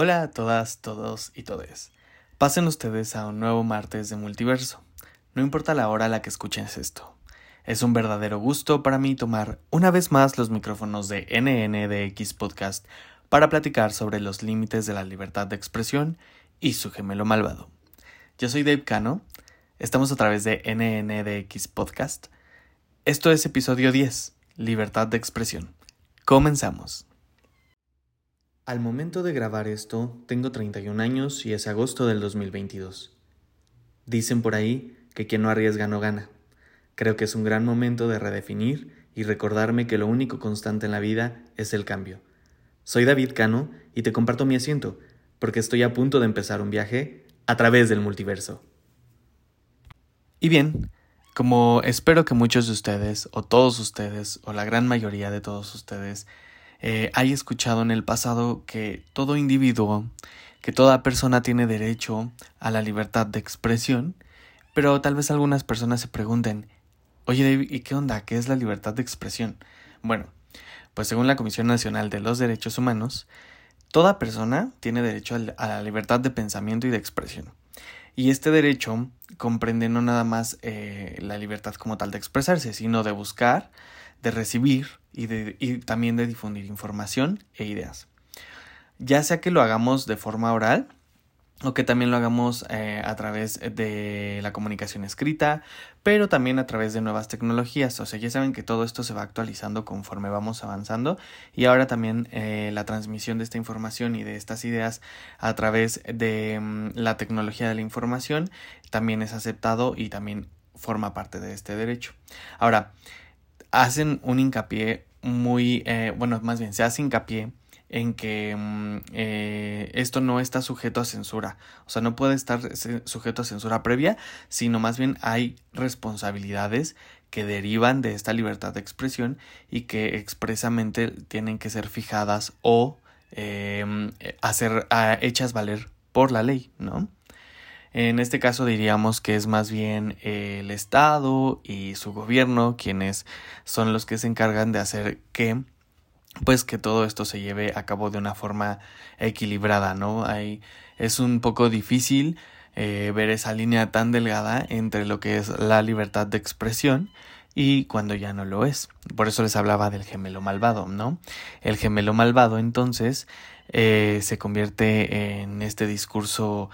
Hola a todas, todos y todes. Pasen ustedes a un nuevo martes de multiverso. No importa la hora a la que escuchen esto. Es un verdadero gusto para mí tomar una vez más los micrófonos de NNDX Podcast para platicar sobre los límites de la libertad de expresión y su gemelo malvado. Yo soy Dave Cano, estamos a través de NNDX Podcast. Esto es episodio 10, Libertad de Expresión. Comenzamos. Al momento de grabar esto, tengo 31 años y es agosto del 2022. Dicen por ahí que quien no arriesga no gana. Creo que es un gran momento de redefinir y recordarme que lo único constante en la vida es el cambio. Soy David Cano y te comparto mi asiento, porque estoy a punto de empezar un viaje a través del multiverso. Y bien, como espero que muchos de ustedes, o todos ustedes, o la gran mayoría de todos ustedes, eh, hay escuchado en el pasado que todo individuo, que toda persona tiene derecho a la libertad de expresión, pero tal vez algunas personas se pregunten, oye David, ¿y qué onda? ¿Qué es la libertad de expresión? Bueno, pues según la Comisión Nacional de los Derechos Humanos, toda persona tiene derecho a la libertad de pensamiento y de expresión. Y este derecho comprende no nada más eh, la libertad como tal de expresarse, sino de buscar, de recibir y, también de difundir información e ideas. Ya sea que lo hagamos de forma oral o que también lo hagamos eh, a través de la comunicación escrita, pero también a través de nuevas tecnologías. O sea, ya saben que todo esto se va actualizando conforme vamos avanzando y ahora también eh, la transmisión de esta información y de estas ideas a través de mm, la tecnología de la información también es aceptado y también forma parte de este derecho. Ahora, hacen un hincapié muy, eh, bueno, más bien se hace hincapié en que mm, eh, esto no está sujeto a censura, o sea, no puede estar sujeto a censura previa, sino más bien hay responsabilidades que derivan de esta libertad de expresión y que expresamente tienen que ser fijadas o em, hacer hechas valer por la ley, ¿no? En este caso diríamos que es más bien el Estado y su gobierno quienes son los que se encargan de hacer que pues que todo esto se lleve a cabo de una forma equilibrada, ¿no? Hay, es un poco difícil eh, ver esa línea tan delgada entre lo que es la libertad de expresión y cuando ya no lo es. Por eso les hablaba del gemelo malvado, ¿no? El gemelo malvado entonces eh, se convierte en este discurso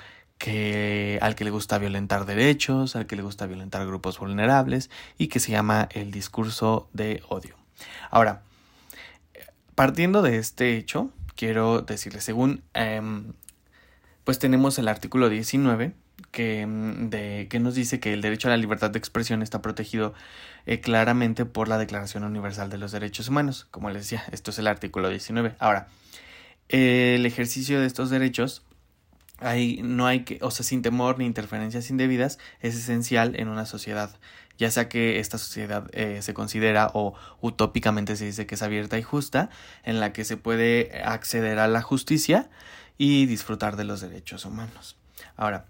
al que le gusta violentar derechos, al que le gusta violentar grupos vulnerables y que se llama el discurso de odio. Ahora, partiendo de este hecho, quiero decirles, según, em, pues tenemos el artículo 19 que, em, de, que nos dice que el derecho a la libertad de expresión está protegido eh, claramente por la Declaración Universal de los Derechos Humanos. Como les decía, esto es el artículo 19. Ahora, el ejercicio de estos derechos no hay que, o sea, sin temor ni interferencias indebidas, es esencial en una sociedad, ya sea que esta sociedad eh, se considera o utópicamente se dice que es abierta y justa, en la que se puede acceder a la justicia y disfrutar de los derechos humanos. Ahora,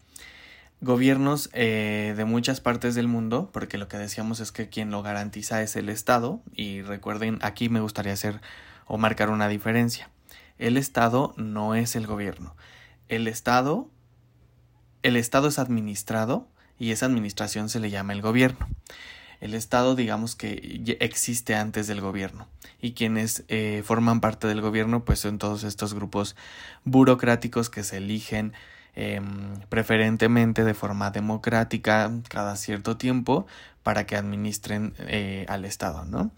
gobiernos eh, de muchas partes del mundo, porque lo que decíamos es que quien lo garantiza es el Estado, y recuerden, aquí me gustaría hacer o marcar una diferencia. El Estado no es el gobierno el Estado, el Estado es administrado y esa administración se le llama el gobierno. El Estado, digamos que existe antes del gobierno y quienes eh, forman parte del gobierno, pues son todos estos grupos burocráticos que se eligen em, preferentemente de forma democrática cada cierto tiempo para que administren eh, al Estado, ¿no?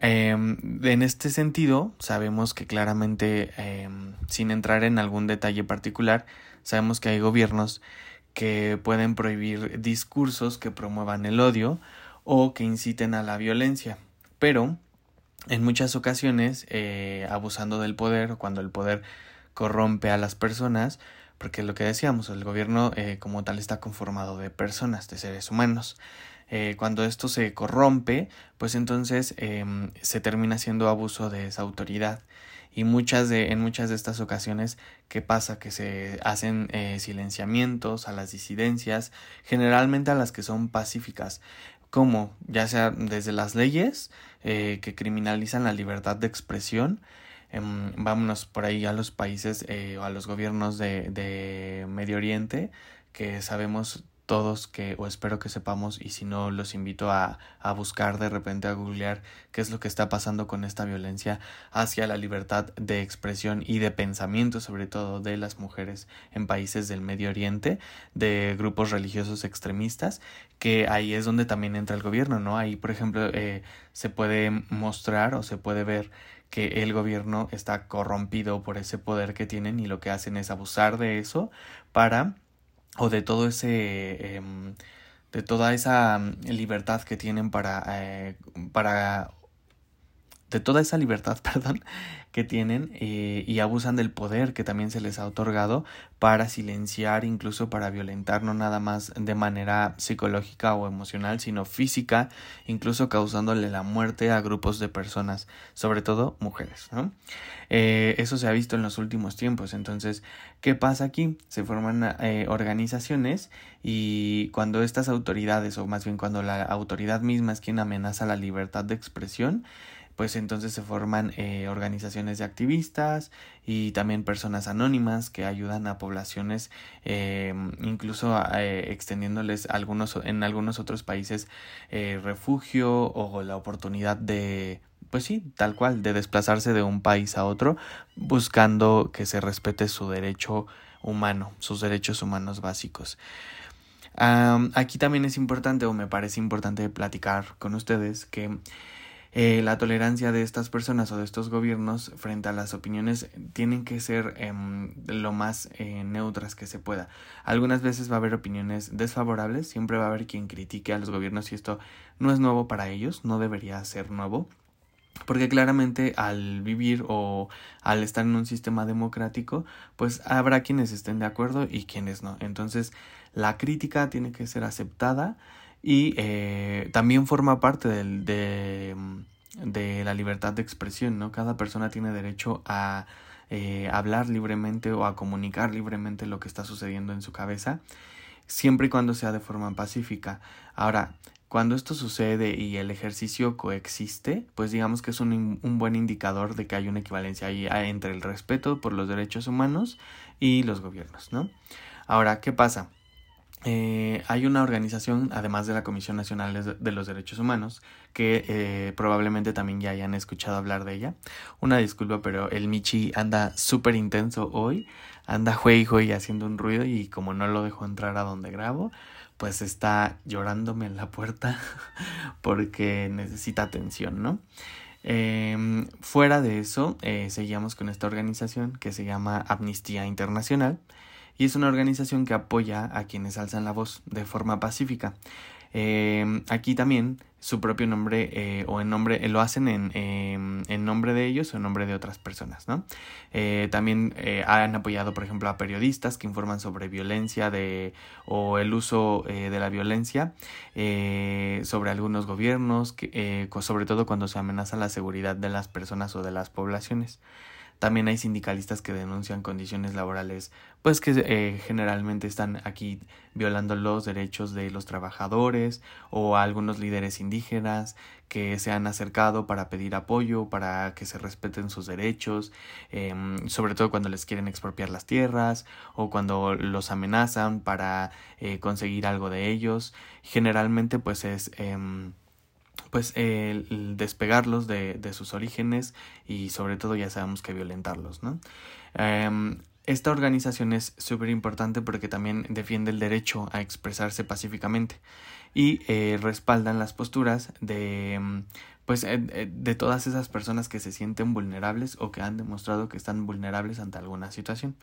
Em, en este sentido, sabemos que claramente, em, sin entrar en algún detalle particular, sabemos que hay gobiernos que pueden prohibir discursos que promuevan el odio o que inciten a la violencia. Pero, en muchas ocasiones, eh, abusando del poder, cuando el poder corrompe a las personas, porque lo que decíamos, el gobierno eh, como tal está conformado de personas, de seres humanos. Eh, cuando esto se corrompe, pues entonces em, se termina siendo abuso de esa autoridad. Y muchas de, en muchas de estas ocasiones, ¿qué pasa? Que se hacen eh, silenciamientos a las disidencias, generalmente a las que son pacíficas, como ya sea desde las leyes eh, que criminalizan la libertad de expresión, em, vámonos por ahí a los países o a los gobiernos de, de Medio Oriente que sabemos todos que, o espero que sepamos, y si no, los invito a, a, buscar de repente, a googlear qué es lo que está pasando con esta violencia hacia la libertad de expresión y de pensamiento, sobre todo de las mujeres en países del Medio Oriente, de grupos religiosos extremistas, que ahí es donde también entra el gobierno, ¿no? Ahí, por ejemplo, eh, se puede mostrar o se puede ver que el gobierno está corrompido por ese poder que tienen y lo que hacen es abusar de eso para o de todo ese em, de toda esa mm, libertad que tienen para eh, para de toda esa libertad, perdón, que tienen eh, y abusan del poder que también se les ha otorgado para silenciar, incluso para violentar, no nada más de manera psicológica o emocional, sino física, incluso causándole la muerte a grupos de personas, sobre todo mujeres. ¿no? Eh, eso se ha visto en los últimos tiempos. Entonces, ¿qué pasa aquí? Se forman eh, organizaciones y cuando estas autoridades, o más bien cuando la autoridad misma es quien amenaza la libertad de expresión, pues entonces se forman eh, organizaciones de activistas y también personas anónimas que ayudan a poblaciones eh, incluso eh, extendiéndoles algunos en algunos otros países refugio o la oportunidad de pues sí, tal cual, de desplazarse de un país a otro buscando que se respete su derecho humano, sus derechos humanos básicos. aquí también es importante o me parece importante platicar con ustedes que eh, la tolerancia de estas personas o de estos gobiernos frente a las opiniones tienen que ser em, lo más eh, neutras que se pueda. Algunas veces va a haber opiniones desfavorables, siempre va a haber quien critique a los gobiernos y esto no es nuevo para ellos, no debería ser nuevo. Porque claramente al vivir o al estar en un sistema democrático, pues habrá quienes estén de acuerdo y quienes no. Entonces, la crítica tiene que ser aceptada y eh, también forma parte del, de, de, la libertad de expresión, ¿no? Cada persona tiene derecho a eh, hablar libremente o a comunicar libremente lo que está sucediendo en su cabeza, siempre y cuando sea de forma pacífica. Ahora, cuando esto sucede y el ejercicio coexiste, pues digamos que es un, un buen indicador de que hay una equivalencia ahí entre el respeto por los derechos humanos y los gobiernos, ¿no? Ahora, ¿qué pasa? Eh, hay una organización, además de la Comisión Nacional de los Derechos Humanos, que eh, probablemente también ya hayan escuchado hablar de ella. Una disculpa, pero el Michi anda súper intenso hoy, anda juey y haciendo un ruido y como no lo dejo entrar a donde grabo, pues está llorándome en la puerta porque necesita atención, ¿no? Em, fuera de eso, eh, seguíamos con esta organización que se llama Amnistía Internacional y es una organización que apoya a quienes alzan la voz de forma pacífica. Eh, aquí también su propio nombre eh, o en nombre eh, lo hacen en, em, en, nombre de ellos o en nombre de otras personas no también han apoyado por ejemplo a periodistas que informan sobre violencia de o el uso de la violencia sobre algunos gobiernos que, sobre todo cuando se amenaza la seguridad de las personas o de las poblaciones también hay sindicalistas que denuncian condiciones laborales, pues que eh, generalmente están aquí violando los derechos de los trabajadores o algunos líderes indígenas que se han acercado para pedir apoyo, para que se respeten sus derechos, em, sobre todo cuando les quieren expropiar las tierras o cuando los amenazan para eh, conseguir algo de ellos. Generalmente pues es... Em, pues despegarlos de, de, sus orígenes y sobre todo ya sabemos que violentarlos, ¿no? Em, esta organización es súper importante porque también defiende el derecho a expresarse pacíficamente y eh, respaldan las posturas de em, pues eh, eh, de todas esas personas que se sienten vulnerables o que han demostrado que están vulnerables ante alguna situación.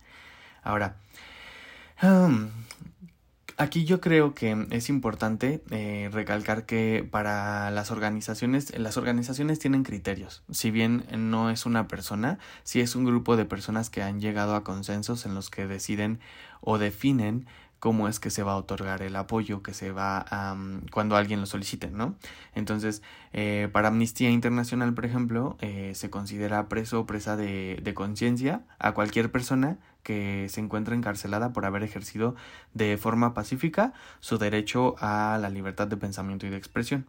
Ahora, Aquí yo creo que es importante eh, recalcar que para las organizaciones, las organizaciones tienen criterios. Si bien no es una persona, si es un grupo de personas que han llegado a consensos en los que deciden o definen cómo es que se va a otorgar el apoyo que se va a, cuando alguien lo solicite, ¿no? Entonces, eh, para Amnistía Internacional, por ejemplo, eh, se considera preso o presa de, de conciencia a cualquier persona que se encuentra encarcelada por haber ejercido de forma pacífica su derecho a la libertad de pensamiento y de expresión.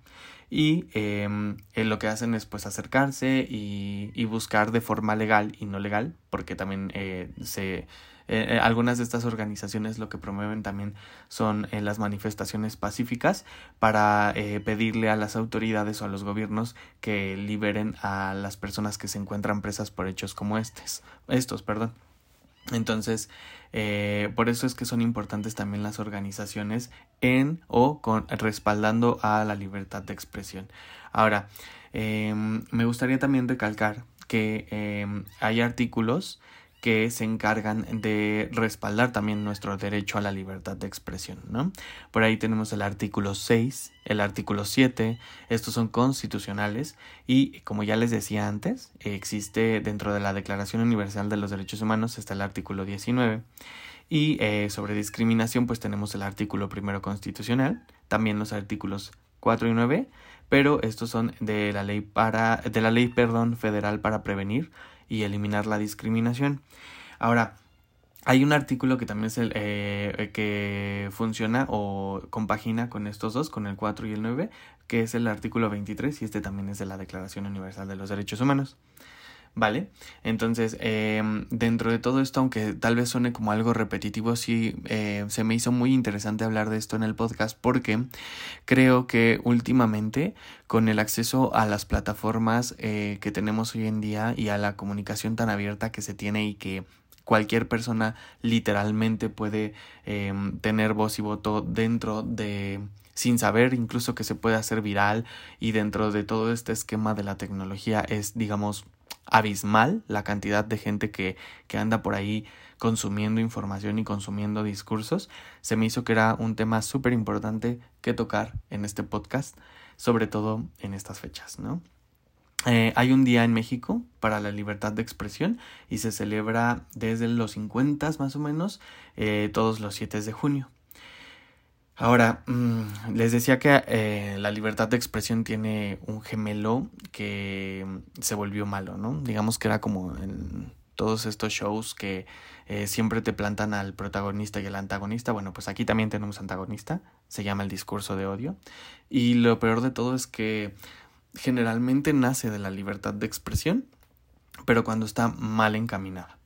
Y em, eh, lo que hacen es pues acercarse y, y, buscar de forma legal y no legal, porque también eh, se eh, eh, algunas de estas organizaciones lo que promueven también son eh, las manifestaciones pacíficas para pedirle a las autoridades o a los gobiernos que liberen a las personas que se encuentran presas por hechos como estos, estos, perdón. Entonces, por eso es que son importantes también las organizaciones en o con respaldando a la libertad de expresión. Ahora, em, me gustaría también recalcar que em, hay artículos que se encargan de respaldar también nuestro derecho a la libertad de expresión, ¿no? Por ahí tenemos el artículo 6, el artículo 7, estos son constitucionales y como ya les decía antes, existe dentro de la Declaración Universal de los Derechos Humanos está el artículo 19 y eh, sobre discriminación pues tenemos el artículo primero constitucional, también los artículos 4 y 9, pero estos son de la ley para de la ley perdón federal para prevenir y eliminar la discriminación. Ahora, hay un artículo que también es el eh, que funciona o compagina con estos dos, con el 4 y el 9, que es el artículo 23 y este también es de la Declaración Universal de los Derechos Humanos. ¿Vale? Entonces, em, dentro de todo esto, aunque tal vez suene como algo repetitivo, sí eh, se me hizo muy interesante hablar de esto en el podcast porque creo que últimamente con el acceso a las plataformas eh, que tenemos hoy en día y a la comunicación tan abierta que se tiene y que cualquier persona literalmente puede em, tener voz y voto dentro de sin saber incluso que se puede hacer viral y dentro de todo este esquema de la tecnología es digamos abismal la cantidad de gente que, que anda por ahí consumiendo información y consumiendo discursos, se me hizo que era un tema súper importante que tocar en este podcast, sobre todo en estas fechas, ¿no? Eh, hay un día en México para la libertad de expresión y se celebra desde los 50 más o menos eh, todos los 7 de junio. Ahora, mm, les decía que eh, la libertad de expresión tiene un gemelo que se volvió malo, ¿no? Digamos que era como en todos estos shows que eh, siempre te plantan al protagonista y al antagonista. Bueno, pues aquí también tenemos antagonista, se llama el discurso de odio. Y lo peor de todo es que generalmente nace de la libertad de expresión, pero cuando está mal encaminada.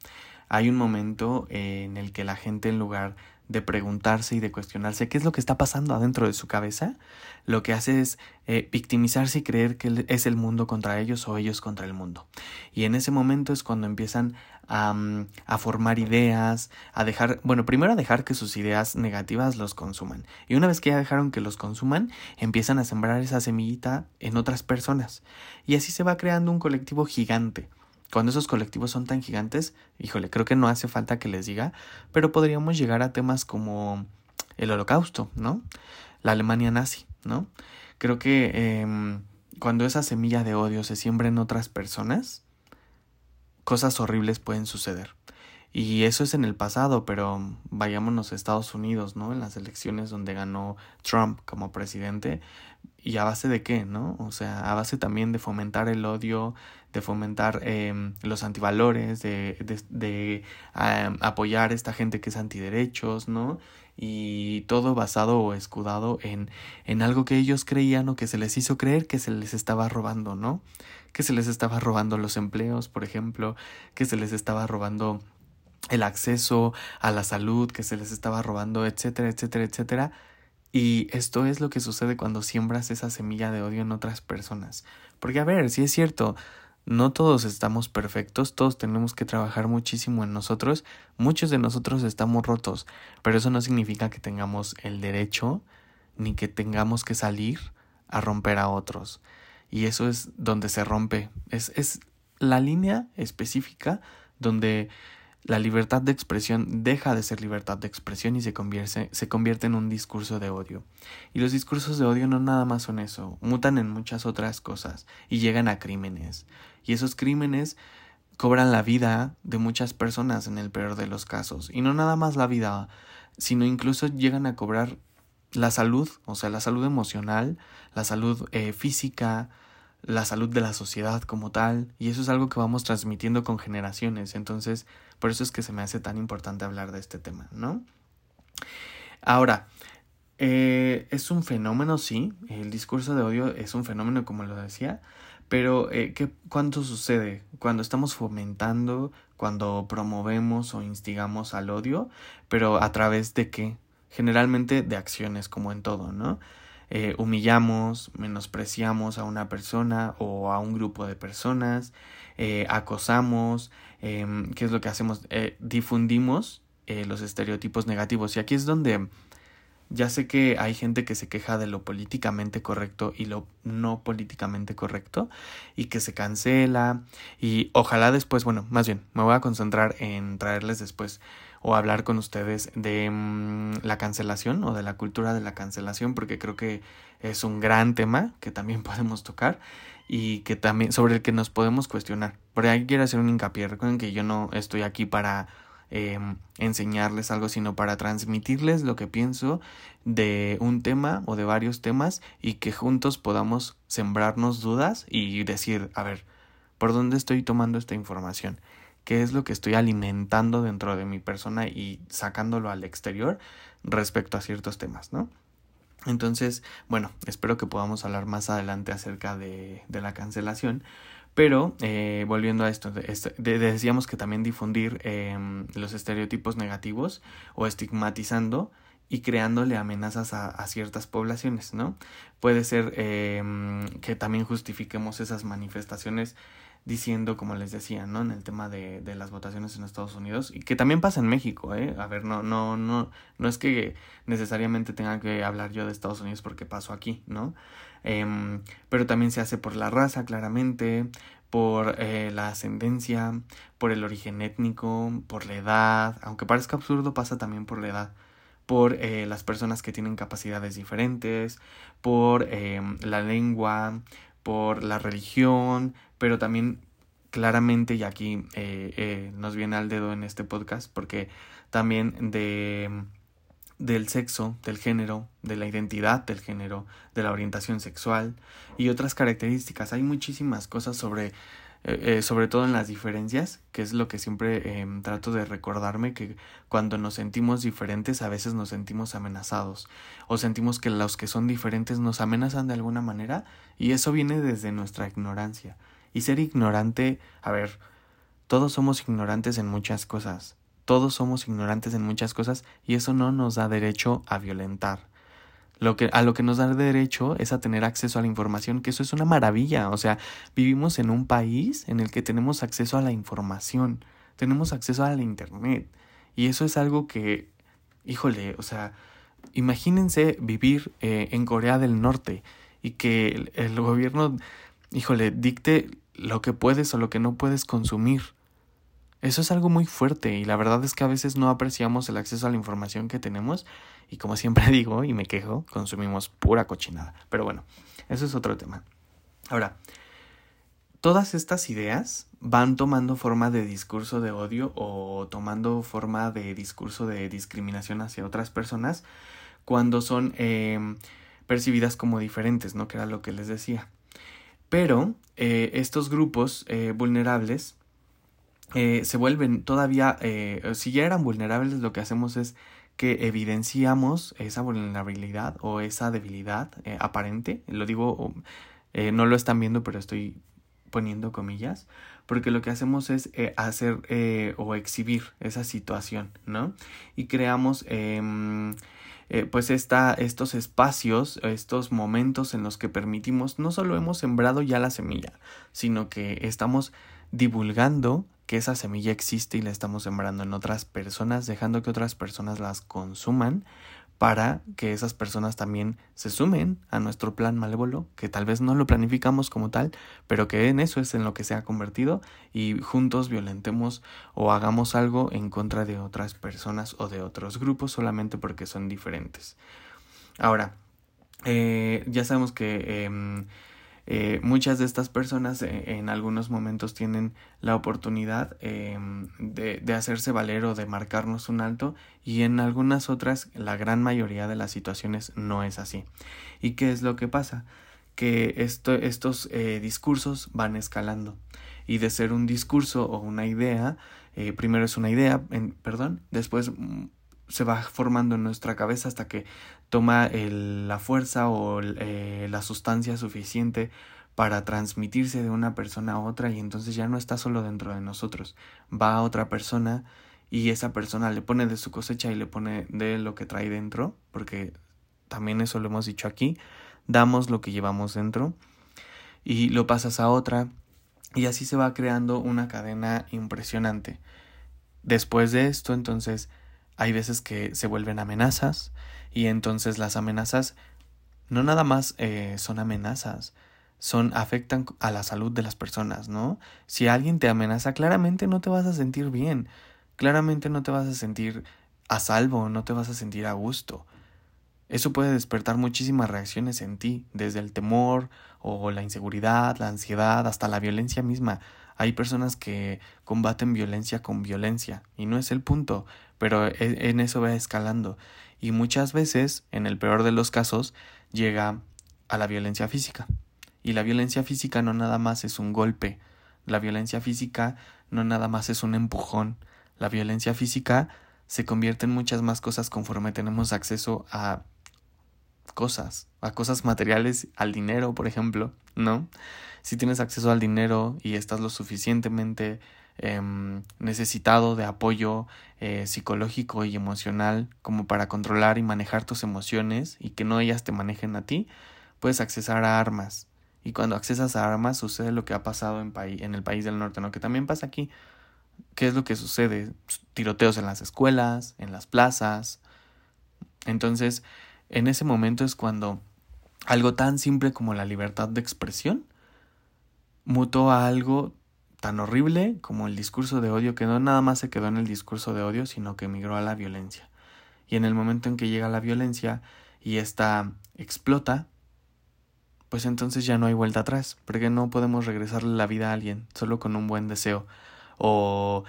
Hay un momento en el que la gente en lugar preguntarse y de cuestionarse qué es lo que está pasando adentro de su cabeza, lo que hace es eh, victimizarse y creer que es el mundo contra ellos o ellos contra el mundo. Y en ese momento es cuando empiezan a, mm, a, formar ideas, a dejar, bueno, primero a dejar que sus ideas negativas los consuman. Y una vez que ya dejaron que los consuman, empiezan a sembrar esa semillita en otras personas. Y así se va creando un colectivo gigante cuando esos colectivos son tan gigantes, híjole, creo que no hace falta que les diga, pero podríamos llegar a temas como el holocausto, ¿no? La Alemania nazi, ¿no? Creo que eh, cuando esa semilla de odio se siembra en otras personas, cosas horribles pueden suceder. Y eso es en el pasado, pero vayámonos a Estados Unidos, ¿no? En las elecciones donde ganó Trump como presidente. ¿Y a base de qué, no? O sea, a base también de fomentar el odio, de fomentar eh, los antivalores, de, de, de apoyar a esta gente que es antiderechos, ¿no? Y todo basado o escudado en, en algo que ellos creían o que se les hizo creer que se les estaba robando, ¿no? Que se les estaba robando los empleos, por ejemplo, que se les estaba robando el acceso a la salud que se les estaba robando, etcétera, etcétera, etcétera. Y esto es lo que sucede cuando siembras esa semilla de odio en otras personas. Porque a ver, si es cierto, no todos estamos perfectos, todos tenemos que trabajar muchísimo en nosotros, muchos de nosotros estamos rotos, pero eso no significa que tengamos el derecho ni que tengamos que salir a romper a otros. Y eso es donde se rompe, es, es la línea específica donde la libertad de expresión deja de ser libertad de expresión y se convierte, se convierte en un discurso de odio. Y los discursos de odio no nada más son eso, mutan en muchas otras cosas y llegan a crímenes. Y esos crímenes cobran la vida de muchas personas en el peor de los casos. Y no nada más la vida, sino incluso llegan a cobrar la salud, o sea, la salud emocional, la salud eh, física, la salud de la sociedad como tal, y eso es algo que vamos transmitiendo con generaciones, entonces por eso es que se me hace tan importante hablar de este tema, ¿no? Ahora, eh, es un fenómeno, sí, el discurso de odio es un fenómeno, como lo decía, pero eh, ¿qué, ¿cuánto sucede cuando estamos fomentando, cuando promovemos o instigamos al odio, pero a través de qué? Generalmente de acciones, como en todo, ¿no? Eh, humillamos, menospreciamos a una persona o a un grupo de personas, eh, acosamos, eh, ¿qué es lo que hacemos? Eh, difundimos los estereotipos negativos. Y aquí es donde ya sé que hay gente que se queja de lo políticamente correcto y lo no políticamente correcto y que se cancela y ojalá después, bueno, más bien, me voy a concentrar en traerles después o hablar con ustedes de mmm, la cancelación o de la cultura de la cancelación porque creo que es un gran tema que también podemos tocar y que también sobre el que nos podemos cuestionar. Por ahí quiero hacer un hincapié, recuerden que yo no estoy aquí para eh, enseñarles algo, sino para transmitirles lo que pienso de un tema o de varios temas y que juntos podamos sembrarnos dudas y decir, a ver, ¿por dónde estoy tomando esta información? ¿Qué es lo que estoy alimentando dentro de mi persona y sacándolo al exterior respecto a ciertos temas, ¿no? Entonces, bueno, espero que podamos hablar más adelante acerca de, la cancelación. Pero eh, volviendo a esto, de, decíamos que también difundir eh, los estereotipos negativos o estigmatizando y creándole amenazas a, ciertas poblaciones, ¿no? Puede ser eh, que también justifiquemos esas manifestaciones diciendo, como les decía, ¿no? En el tema de, de, las votaciones en Estados Unidos, y que también pasa en México, ¿eh? A ver, no, no, no, no es que necesariamente tenga que hablar yo de Estados Unidos porque paso aquí, ¿no? Eh, pero también se hace por la raza, claramente, por eh, la ascendencia, por el origen étnico, por la edad, aunque parezca absurdo, pasa también por la edad por eh, las personas que tienen capacidades diferentes, por eh, la lengua, por la religión, pero también claramente, y aquí eh, eh, nos viene al dedo en este podcast, porque también de del sexo, del género, de la identidad del género, de la orientación sexual y otras características. Hay muchísimas cosas sobre eh, sobre todo en las diferencias, que es lo que siempre eh, trato de recordarme, que cuando nos sentimos diferentes a veces nos sentimos amenazados o sentimos que los que son diferentes nos amenazan de alguna manera y eso viene desde nuestra ignorancia. Y ser ignorante, a ver, todos somos ignorantes en muchas cosas, todos somos ignorantes en muchas cosas y eso no nos da derecho a violentar. Lo que, a lo que nos da derecho es a tener acceso a la información, que eso es una maravilla. O sea, vivimos en un país en el que tenemos acceso a la información, tenemos acceso a la Internet. Y eso es algo que, híjole, o sea, imagínense vivir eh, en Corea del Norte y que el, el gobierno, híjole, dicte lo que puedes o lo que no puedes consumir. Eso es algo muy fuerte y la verdad es que a veces no apreciamos el acceso a la información que tenemos y como siempre digo y me quejo, consumimos pura cochinada. Pero bueno, eso es otro tema. Ahora, todas estas ideas van tomando forma de discurso de odio o tomando forma de discurso de discriminación hacia otras personas cuando son eh, percibidas como diferentes, ¿no? Que era lo que les decía. Pero eh, estos grupos eh, vulnerables eh, se vuelven todavía, eh, si ya eran vulnerables, lo que hacemos es que evidenciamos esa vulnerabilidad o esa debilidad eh, aparente. Lo digo, no lo están viendo, pero estoy poniendo comillas, porque lo que hacemos es hacer o exhibir esa situación, ¿no? Y creamos em, pues estos espacios, estos momentos en los que permitimos, no solo hemos sembrado ya la semilla, sino que estamos divulgando que esa semilla existe y la estamos sembrando en otras personas, dejando que otras personas las consuman para que esas personas también se sumen a nuestro plan malévolo, que tal vez no lo planificamos como tal, pero que en eso es en lo que se ha convertido y juntos violentemos o hagamos algo en contra de otras personas o de otros grupos solamente porque son diferentes. Ahora, eh, ya sabemos que eh, eh, muchas de estas personas eh, en algunos momentos tienen la oportunidad eh, de, hacerse valer o de marcarnos un alto y en algunas otras la gran mayoría de las situaciones no es así. ¿Y qué es lo que pasa? que esto, estos discursos van escalando. Y de ser un discurso o una idea, primero es una idea, en, perdón, después mm, se va formando en nuestra cabeza hasta que toma el, la fuerza o eh, la sustancia suficiente para transmitirse de una persona a otra y entonces ya no está solo dentro de nosotros, va a otra persona y esa persona le pone de su cosecha y le pone de lo que trae dentro, porque también eso lo hemos dicho aquí, damos lo que llevamos dentro y lo pasas a otra y así se va creando una cadena impresionante. Después de esto, entonces, hay veces que se vuelven amenazas y entonces las amenazas no nada más eh, son amenazas, son afectan a la salud de las personas, ¿no? Si alguien te amenaza, claramente no te vas a sentir bien, claramente no te vas a sentir a salvo, no te vas a sentir a gusto. Eso puede despertar muchísimas reacciones en ti, desde el temor o la inseguridad, la ansiedad, hasta la violencia misma. Hay personas que combaten violencia con violencia y no es el punto, pero e, en eso va escalando y muchas veces, en el peor de los casos, llega a la violencia física. Y la violencia física no nada más es un golpe, la violencia física no nada más es un empujón, la violencia física se convierte en muchas más cosas conforme tenemos acceso a cosas, a cosas materiales, al dinero, por ejemplo, ¿no? Si tienes acceso al dinero y estás lo suficientemente em, necesitado de apoyo eh, psicológico y emocional como para controlar y manejar tus emociones y que no ellas te manejen a ti, puedes accesar a armas. Y cuando accesas a armas sucede lo que ha pasado en, en el país del norte, ¿no? Que también pasa aquí. ¿Qué es lo que sucede? Tiroteos en las escuelas, en las plazas. Entonces, en ese momento es cuando algo tan simple como la libertad de expresión mutó a algo tan horrible como el discurso de odio que no nada más se quedó en el discurso de odio, sino que emigró a la violencia. Y en el momento en que llega la violencia y esta explota, pues entonces ya no hay vuelta atrás, porque no podemos regresarle la vida a alguien solo con un buen deseo o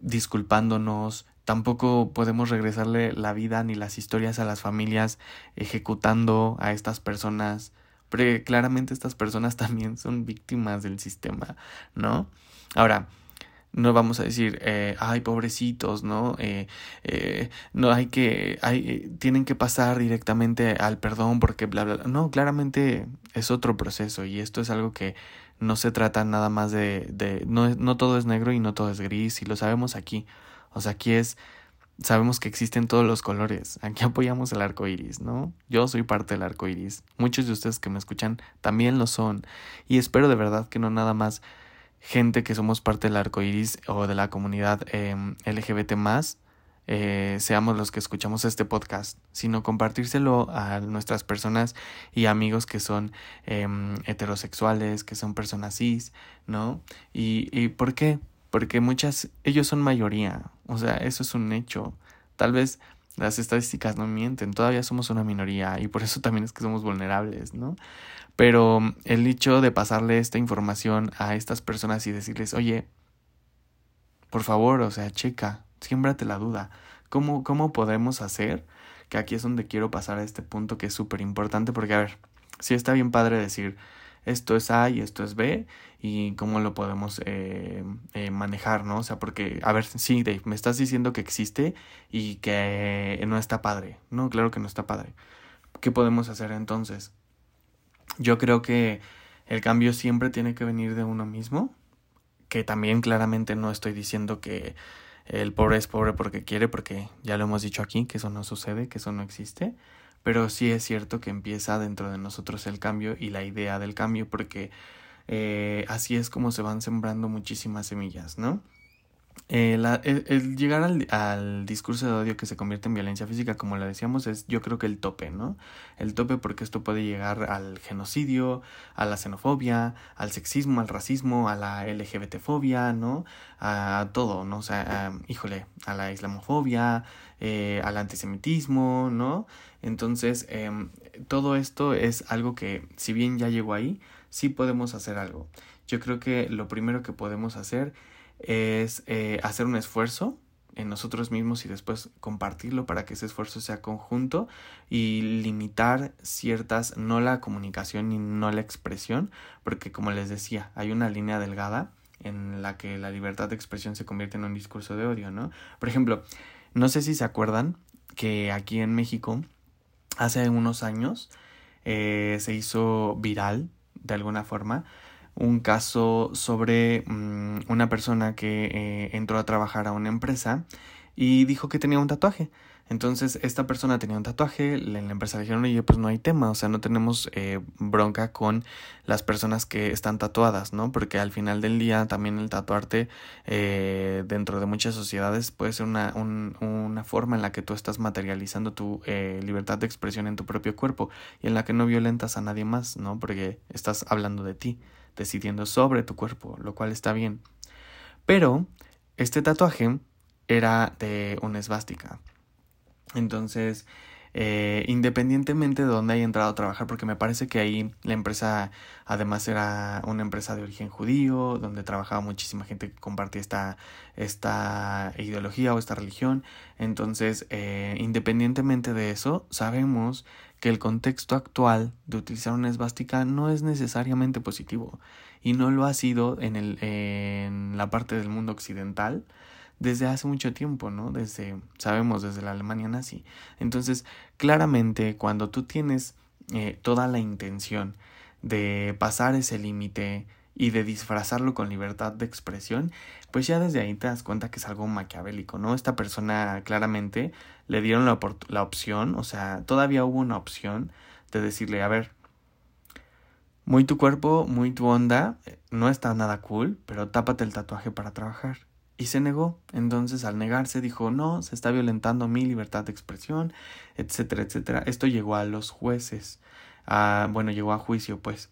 disculpándonos, Tampoco podemos regresarle la vida ni las historias a las familias ejecutando a estas personas, porque claramente estas personas también son víctimas del sistema, ¿no? Ahora, no vamos a decir, eh, ay, pobrecitos, ¿no? Eh, eh, no hay que, hay, tienen que pasar directamente al perdón porque bla, bla, bla. No, claramente es otro proceso y esto es algo que no se trata nada más de, de no, no todo es negro y no todo es gris y lo sabemos aquí. O sea, aquí es, sabemos que existen todos los colores. Aquí apoyamos el arco iris, ¿no? Yo soy parte del arco iris. Muchos de ustedes que me escuchan también lo son. Y espero de verdad que no nada más gente que somos parte del arco iris o de la comunidad em, LGBT. Eh, seamos los que escuchamos este podcast, sino compartírselo a nuestras personas y amigos que son em, heterosexuales, que son personas cis, ¿no? ¿Y, ¿Y por qué? porque muchas, ellos son mayoría, o sea, eso es un hecho. Tal vez las estadísticas no mienten, todavía somos una minoría y por eso también es que somos vulnerables, ¿no? Pero el hecho de pasarle esta información a estas personas y decirles, oye, por favor, o sea, checa, siémbrate la duda, ¿cómo, cómo podemos hacer? Que aquí es donde quiero pasar a este punto que es súper importante, porque a ver, sí está bien padre decir, esto es A y esto es B y cómo lo podemos eh, eh, manejar, ¿no? O sea, porque, a ver, sí, Dave, me estás diciendo que existe y que no está padre. No, claro que no está padre. ¿Qué podemos hacer entonces? Yo creo que el cambio siempre tiene que venir de uno mismo, que también claramente no estoy diciendo que el pobre es pobre porque quiere, porque ya lo hemos dicho aquí, que eso no sucede, que eso no existe pero sí es cierto que empieza dentro de nosotros el cambio y la idea del cambio, porque eh, así es como se van sembrando muchísimas semillas, ¿no? Eh, el, llegar al, discurso de odio que se convierte en violencia física, como le decíamos, es yo creo que el tope, ¿no? El tope porque esto puede llegar al genocidio, a la xenofobia, al sexismo, al racismo, a la LGBTfobia, ¿no? A, todo, ¿no? O sea, híjole, a la islamofobia, eh, al antisemitismo, ¿no? Entonces, em, todo esto es algo que, si bien ya llegó ahí, sí podemos hacer algo. Yo creo que lo primero que podemos hacer es eh, hacer un esfuerzo en nosotros mismos y después compartirlo para que ese esfuerzo sea conjunto y limitar ciertas, no la comunicación ni no la expresión, porque como les decía, hay una línea delgada en la que la libertad de expresión se convierte en un discurso de odio, ¿no? Por ejemplo, no sé si se acuerdan que aquí en México, hace unos años, eh, se hizo viral, de alguna forma, un caso sobre mm, una persona que eh, entró a trabajar a una empresa y dijo que tenía un tatuaje. Entonces, esta persona tenía un tatuaje, en la empresa le dijeron, oye, pues no hay tema, o sea, no tenemos eh, bronca con las personas que están tatuadas, ¿no? Porque al final del día también el tatuarte eh, dentro de muchas sociedades puede ser una, un, una forma en la que tú estás materializando tu eh, libertad de expresión en tu propio cuerpo y en la que no violentas a nadie más, ¿no? Porque estás hablando de ti, decidiendo sobre tu cuerpo, lo cual está bien. Pero este tatuaje era de una esvástica. Entonces, eh, independientemente de dónde haya entrado a trabajar, porque me parece que ahí la empresa además era una empresa de origen judío, donde trabajaba muchísima gente que compartía esta, esta ideología o esta religión. Entonces, eh, independientemente de eso, sabemos que el contexto actual de utilizar una esvástica no es necesariamente positivo y no lo ha sido en, el, en la parte del mundo occidental desde hace mucho tiempo, ¿no? Desde, sabemos, desde la Alemania nazi. Entonces, claramente, cuando tú tienes eh, toda la intención de pasar ese límite y de disfrazarlo con libertad de expresión, pues ya desde ahí te das cuenta que es algo maquiavélico, ¿no? Esta persona claramente le dieron la, la opción, o sea, todavía hubo una opción de decirle, a ver, muy tu cuerpo, muy tu onda, no está nada cool, pero tápate el tatuaje para trabajar y se negó. Entonces, al negarse, dijo, no, se está violentando mi libertad de expresión, etcétera, etcétera. Esto llegó a los jueces. a bueno, llegó a juicio, pues.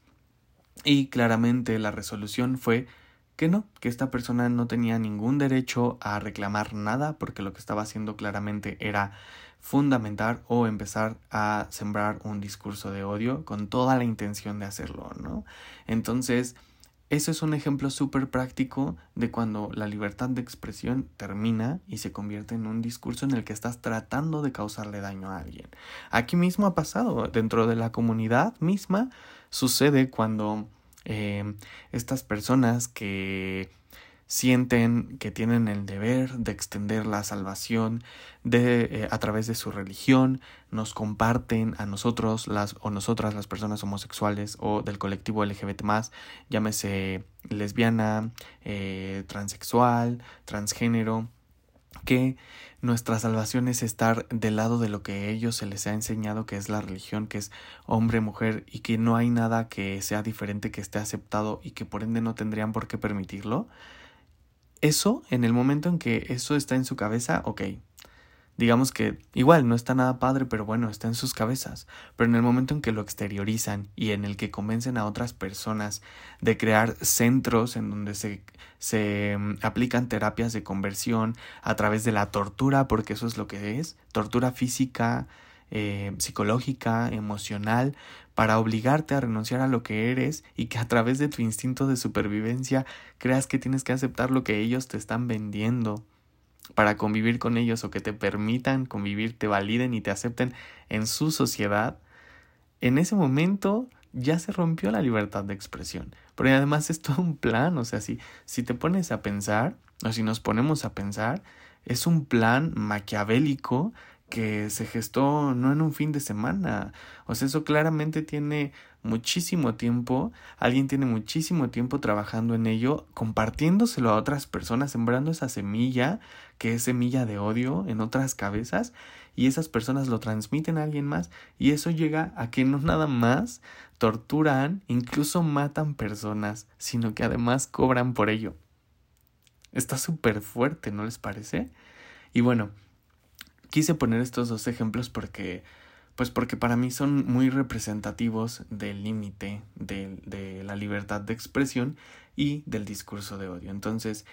Y claramente la resolución fue que no, que esta persona no tenía ningún derecho a reclamar nada porque lo que estaba haciendo claramente era fundamentar o empezar a sembrar un discurso de odio con toda la intención de hacerlo, ¿no? Entonces, eso es un ejemplo súper práctico de cuando la libertad de expresión termina y se convierte en un discurso en el que estás tratando de causarle daño a alguien. Aquí mismo ha pasado, dentro de la comunidad misma, sucede cuando eh, estas personas que sienten que tienen el deber de extender la salvación de, eh, a través de su religión, nos comparten a nosotros las o nosotras las personas homosexuales o del colectivo LGBT más, llámese lesbiana, eh, transexual, transgénero, que nuestra salvación es estar del lado de lo que a ellos se les ha enseñado que es la religión, que es hombre, mujer, y que no hay nada que sea diferente, que esté aceptado y que por ende no tendrían por qué permitirlo eso, en el momento en que eso está en su cabeza, ok. Digamos que igual no está nada padre, pero bueno, está en sus cabezas. Pero en el momento en que lo exteriorizan y en el que convencen a otras personas de crear centros en donde se, se mm, aplican terapias de conversión a través de la tortura, porque eso es lo que es, tortura física, eh, psicológica, emocional, para obligarte a renunciar a lo que eres y que a través de tu instinto de supervivencia creas que tienes que aceptar lo que ellos te están vendiendo para convivir con ellos o que te permitan convivir, te validen y te acepten en su sociedad, en ese momento ya se rompió la libertad de expresión. Pero además es todo un plan, o sea, si, si te pones a pensar, o si nos ponemos a pensar, es un plan maquiavélico que se gestó no en un fin de semana. O sea, eso claramente tiene muchísimo tiempo, alguien tiene muchísimo tiempo trabajando en ello, compartiéndoselo a otras personas, sembrando esa semilla, que es semilla de odio en otras cabezas, y esas personas lo transmiten a alguien más, y eso llega a que no nada más torturan, incluso matan personas, sino que además cobran por ello. Está súper fuerte, ¿no les parece? Y bueno, quise poner estos dos ejemplos porque pues porque para mí son muy representativos del límite de, de, la libertad de expresión y del discurso de odio. Entonces,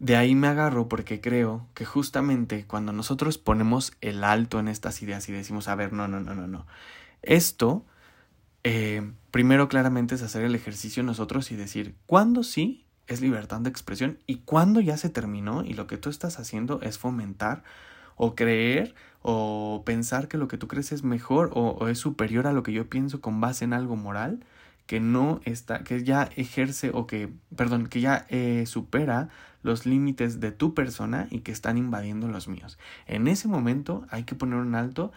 de ahí me agarro porque creo que justamente cuando nosotros ponemos el alto en estas ideas y decimos, a ver, no, no, no, no, no. Esto, eh, primero claramente es hacer el ejercicio nosotros y decir, ¿cuándo sí es libertad de expresión y cuando ya se terminó y lo que tú estás haciendo es fomentar o creer o pensar que lo que tú crees es mejor o, es superior a lo que yo pienso con base en algo moral que no está, que ya ejerce o que, perdón, que ya eh, supera los límites de tu persona y que están invadiendo los míos. En ese momento hay que poner un alto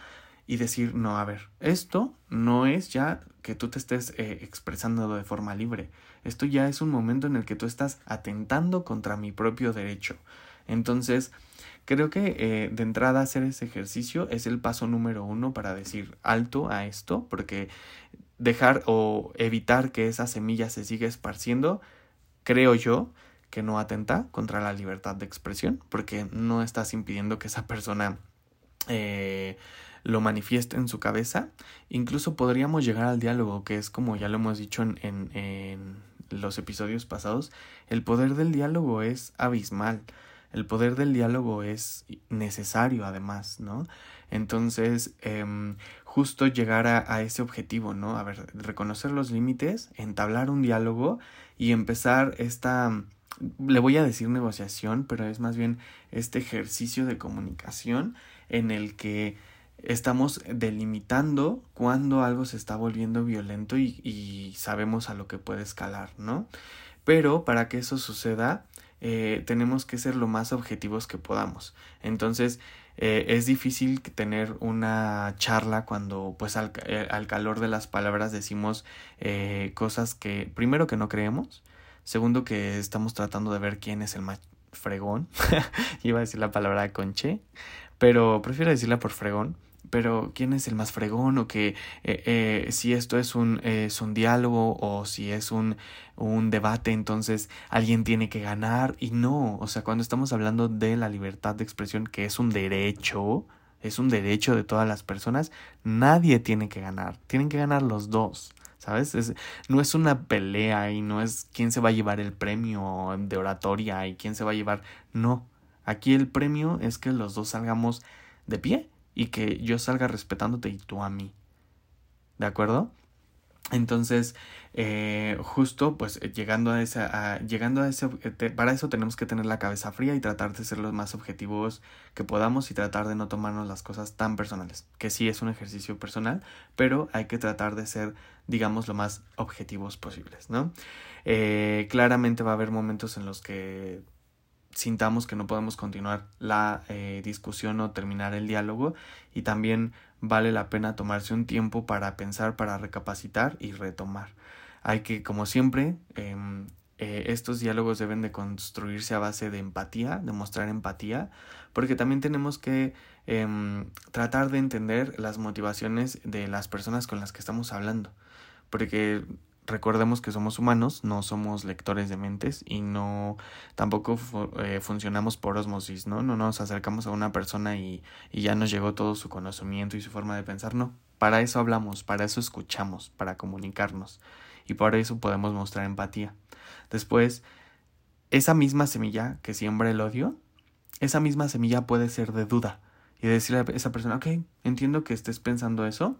y decir, no, a ver, esto no es ya que tú te estés eh, expresando de forma libre. Esto ya es un momento en el que tú estás atentando contra mi propio derecho. Entonces, creo que eh, de entrada hacer ese ejercicio es el paso número uno para decir alto a esto, porque dejar o evitar que esa semilla se siga esparciendo, creo yo, que no atenta contra la libertad de expresión, porque no estás impidiendo que esa persona eh, lo manifieste en su cabeza. Incluso podríamos llegar al diálogo, que es como ya lo hemos dicho en, en, en los episodios pasados, el poder del diálogo es abismal. El poder del diálogo es necesario además, ¿no? Entonces, eh, justo llegar a, ese objetivo, ¿no? A ver, reconocer los límites, entablar un diálogo y empezar esta le voy a decir negociación, pero es más bien este ejercicio de comunicación en el que estamos delimitando cuando algo se está volviendo violento y, y sabemos a lo que puede escalar, ¿no? Pero para que eso suceda, eh, tenemos que ser lo más objetivos que podamos. Entonces, eh, es difícil tener una charla cuando, pues, al, eh, al calor de las palabras decimos eh, cosas que, primero, que no creemos, Segundo, que estamos tratando de ver quién es el más fregón. Iba a decir la palabra conche, pero prefiero decirla por fregón. Pero quién es el más fregón o que eh, eh, si esto es un, es un diálogo o si es un, un debate, entonces alguien tiene que ganar. Y no, o sea, cuando estamos hablando de la libertad de expresión, que es un derecho, es un derecho de todas las personas, nadie tiene que ganar, tienen que ganar los dos. ¿sabes? Es, no es una pelea y no es quién se va a llevar el premio de oratoria y quién se va a llevar, no. Aquí el premio es que los dos salgamos de pie y que yo salga respetándote y tú a mí. ¿De acuerdo? Entonces, eh, justo pues eh, llegando a esa, llegando a ese, eh, para eso tenemos que tener la cabeza fría y tratar de ser los más objetivos que podamos y tratar de no tomarnos las cosas tan personales, que sí es un ejercicio personal, pero hay que tratar de ser, digamos, lo más objetivos posibles, ¿no? claramente va a haber momentos en los que sintamos que no podemos continuar la discusión o terminar el diálogo y también vale la pena tomarse un tiempo para pensar, para recapacitar y retomar. Hay que, como siempre, em, eh, estos diálogos deben de construirse a base de empatía, de mostrar empatía, porque también tenemos que em, tratar de entender las motivaciones de las personas con las que estamos hablando, porque recordemos que somos humanos, no somos lectores de mentes y no tampoco eh, funcionamos por osmosis, ¿no? No nos acercamos a una persona y, y ya nos llegó todo su conocimiento y su forma de pensar, no. Para eso hablamos, para eso escuchamos, para comunicarnos y por eso podemos mostrar empatía. Después, esa misma semilla que siembra el odio, esa misma semilla puede ser de duda y decirle a esa persona, ok, entiendo que estés pensando eso,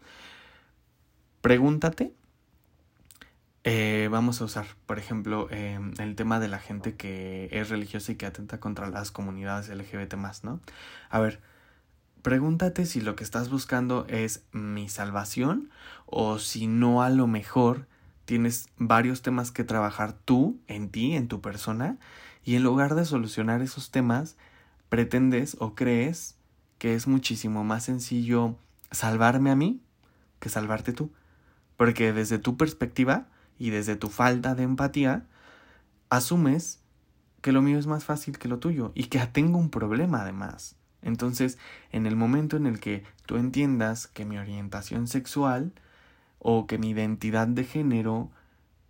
pregúntate. Eh, vamos a usar, por ejemplo, em, el tema de la gente que es religiosa y que atenta contra las comunidades LGBT ¿no? A ver, pregúntate si lo que estás buscando es mi salvación o si no a lo mejor tienes varios temas que trabajar tú, en ti, en tu persona, y en lugar de solucionar esos temas, pretendes o crees que es muchísimo más sencillo salvarme a mí que salvarte tú. Porque desde tu perspectiva y desde tu falta de empatía, asumes que lo mío es más fácil que lo tuyo y que tengo un problema además. Entonces, en el momento en el que tú entiendas que mi orientación sexual o que mi identidad de género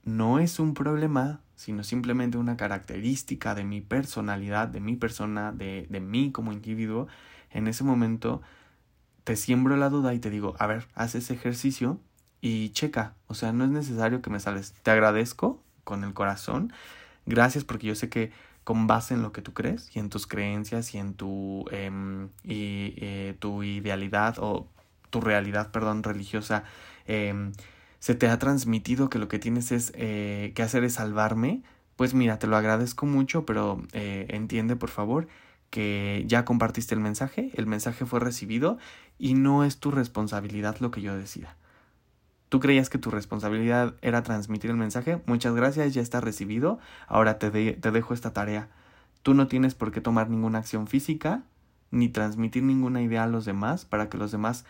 no es un problema, sino simplemente una característica de mi personalidad, de mi persona, de, de mí como individuo, en ese momento te siembro la duda y te digo, a ver, haz ese ejercicio y checa, o sea, no es necesario que me sales. Te agradezco con el corazón, gracias porque yo sé que con base en lo que tú crees y en tus creencias y en tu, eh, y, eh, tu idealidad o tu realidad, perdón, religiosa, eh, se te ha transmitido que lo que tienes es eh, que hacer es salvarme, pues mira, te lo agradezco mucho, pero eh, entiende por favor que ya compartiste el mensaje, el mensaje fue recibido y no es tu responsabilidad lo que yo decida. Tú creías que tu responsabilidad era transmitir el mensaje, muchas gracias, ya está recibido, ahora te, te dejo esta tarea. Tú no tienes por qué tomar ninguna acción física ni transmitir ninguna idea a los demás para que los demás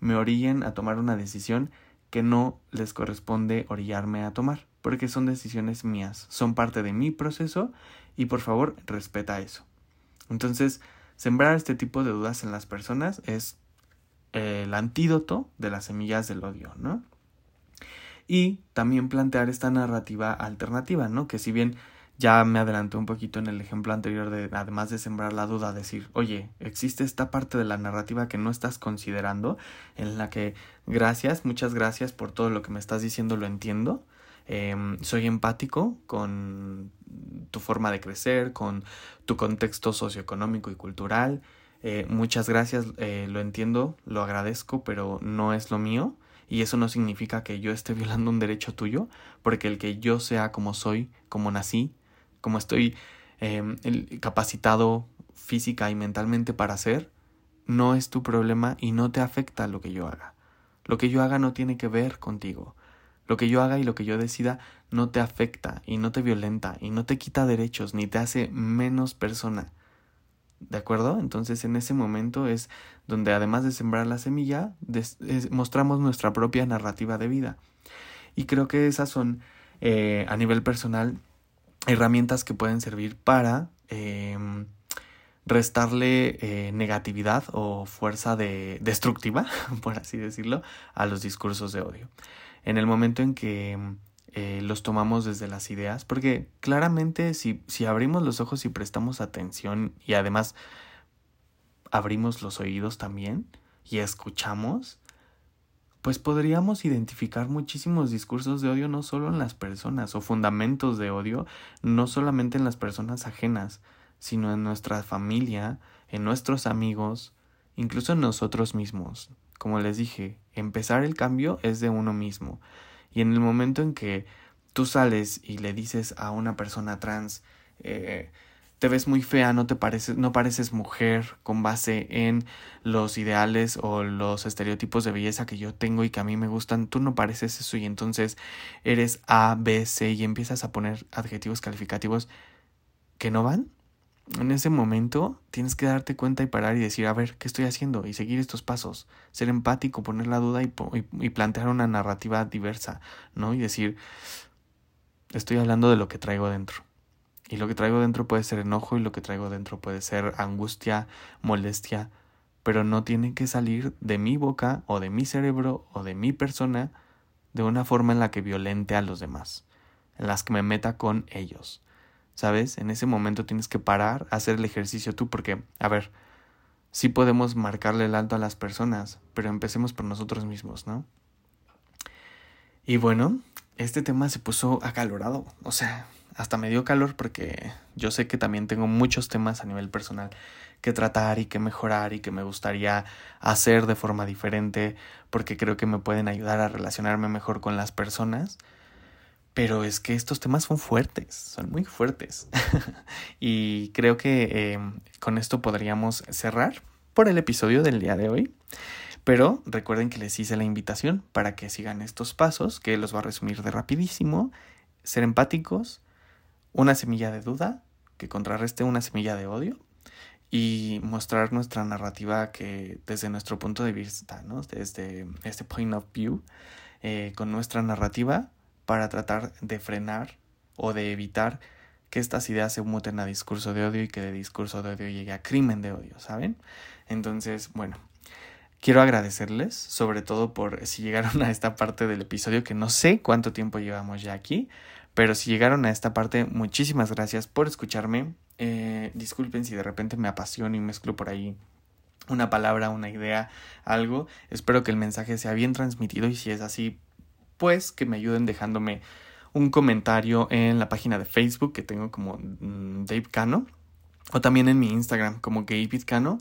me orillen a tomar una decisión que no les corresponde orillarme a tomar, porque son decisiones mías, son parte de mi proceso y por favor respeta eso. Entonces, sembrar este tipo de dudas en las personas es el antídoto de las semillas del odio, ¿no? Y también plantear esta narrativa alternativa, ¿no? Que si bien ya me adelanté un poquito en el ejemplo anterior de, además de sembrar la duda, decir, oye, existe esta parte de la narrativa que no estás considerando, en la que gracias, muchas gracias por todo lo que me estás diciendo, lo entiendo. Em, soy empático con tu forma de crecer, con tu contexto socioeconómico y cultural. Eh, muchas gracias, eh, lo entiendo, lo agradezco, pero no es lo mío. Y eso no significa que yo esté violando un derecho tuyo, porque el que yo sea como soy, como nací, como estoy em, capacitado física y mentalmente para hacer, no es tu problema y no te afecta lo que yo haga. Lo que yo haga no tiene que ver contigo. Lo que yo haga y lo que yo decida no te afecta y no te violenta y no te quita derechos ni te hace menos persona. ¿De acuerdo? Entonces en ese momento es donde además de sembrar la semilla, mostramos nuestra propia narrativa de vida. Y creo que esas son, eh, a nivel personal, herramientas que pueden servir para em, restarle eh, negatividad o fuerza de destructiva, por así decirlo, a los discursos de odio. En el momento en que eh, los tomamos desde las ideas, porque claramente si, si abrimos los ojos y prestamos atención y además abrimos los oídos también y escuchamos, pues podríamos identificar muchísimos discursos de odio no solo en las personas o fundamentos de odio no solamente en las personas ajenas, sino en nuestra familia, en nuestros amigos, incluso en nosotros mismos. Como les dije, empezar el cambio es de uno mismo. Y en el momento en que tú sales y le dices a una persona trans, eh, te ves muy fea, no te pareces, no pareces mujer con base en los ideales o los estereotipos de belleza que yo tengo y que a mí me gustan, tú no pareces eso y entonces eres A, B, C y empiezas a poner adjetivos calificativos que no van. En ese momento tienes que darte cuenta y parar y decir, a ver, ¿qué estoy haciendo? Y seguir estos pasos. Ser empático, poner la duda y, plantear una narrativa diversa, ¿no? Y decir, estoy hablando de lo que traigo dentro y lo que traigo dentro puede ser enojo y lo que traigo dentro puede ser angustia, molestia, pero no tiene que salir de mi boca o de mi cerebro o de mi persona de una forma en la que violente a los demás, en las que me meta con ellos. ¿Sabes? En ese momento tienes que parar, hacer el ejercicio tú, porque, a ver, sí podemos marcarle el alto a las personas, pero empecemos por nosotros mismos, ¿no? Y bueno, este tema se puso acalorado, o sea, hasta me dio calor porque yo sé que también tengo muchos temas a nivel personal que tratar y que mejorar y que me gustaría hacer de forma diferente porque creo que me pueden ayudar a relacionarme mejor con las personas. Pero es que estos temas son fuertes, son muy fuertes. y creo que em, con esto podríamos cerrar por el episodio del día de hoy. Pero recuerden que les hice la invitación para que sigan estos pasos, que los voy a resumir de rapidísimo. Ser empáticos, una semilla de duda que contrarreste una semilla de odio y mostrar nuestra narrativa que desde nuestro punto de vista, ¿no? desde este point of view, eh, con nuestra narrativa para tratar de frenar o de evitar que estas ideas se muten a discurso de odio y que de discurso de odio llegue a crimen de odio, ¿saben? Entonces, bueno, quiero agradecerles, sobre todo por si llegaron a esta parte del episodio, que no sé cuánto tiempo llevamos ya aquí, pero si llegaron a esta parte, muchísimas gracias por escucharme. Eh, disculpen si de repente me apasiono y mezclo por ahí una palabra, una idea, algo. Espero que el mensaje sea bien transmitido y si es así, pues que me ayuden dejándome un comentario en la página de Facebook que tengo como mm, Dave Cano o también en mi Instagram como David Cano.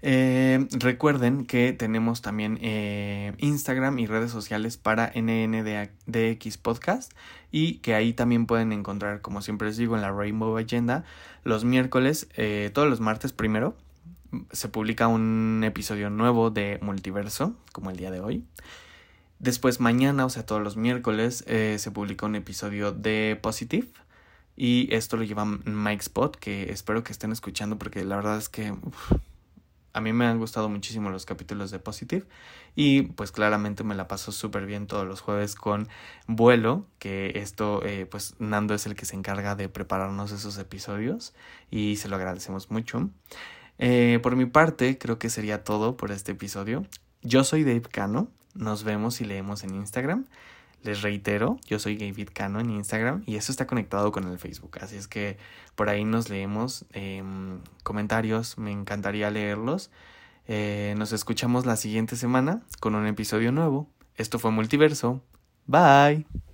Eh, recuerden que tenemos también eh, Instagram y redes sociales para NNDX Podcast y que ahí también pueden encontrar, como siempre les digo, en la Rainbow Agenda, los miércoles, eh, todos los martes primero, se publica un episodio nuevo de Multiverso, como el día de hoy. Después mañana, o sea, todos los miércoles, se publica un episodio de Positive. Y esto lo lleva Mike Spot, que espero que estén escuchando porque la verdad es que a mí me han gustado muchísimo los capítulos de Positive y pues claramente me la paso súper bien todos los jueves con vuelo, que esto eh, pues Nando es el que se encarga de prepararnos esos episodios y se lo agradecemos mucho. Eh, por mi parte creo que sería todo por este episodio. Yo soy Dave Cano, nos vemos y leemos en Instagram. Les reitero, yo soy David Cano en Instagram y eso está conectado con el Facebook. Así es que por ahí nos leemos em, comentarios, me encantaría leerlos. Eh, nos escuchamos la siguiente semana con un episodio nuevo. Esto fue Multiverso. Bye.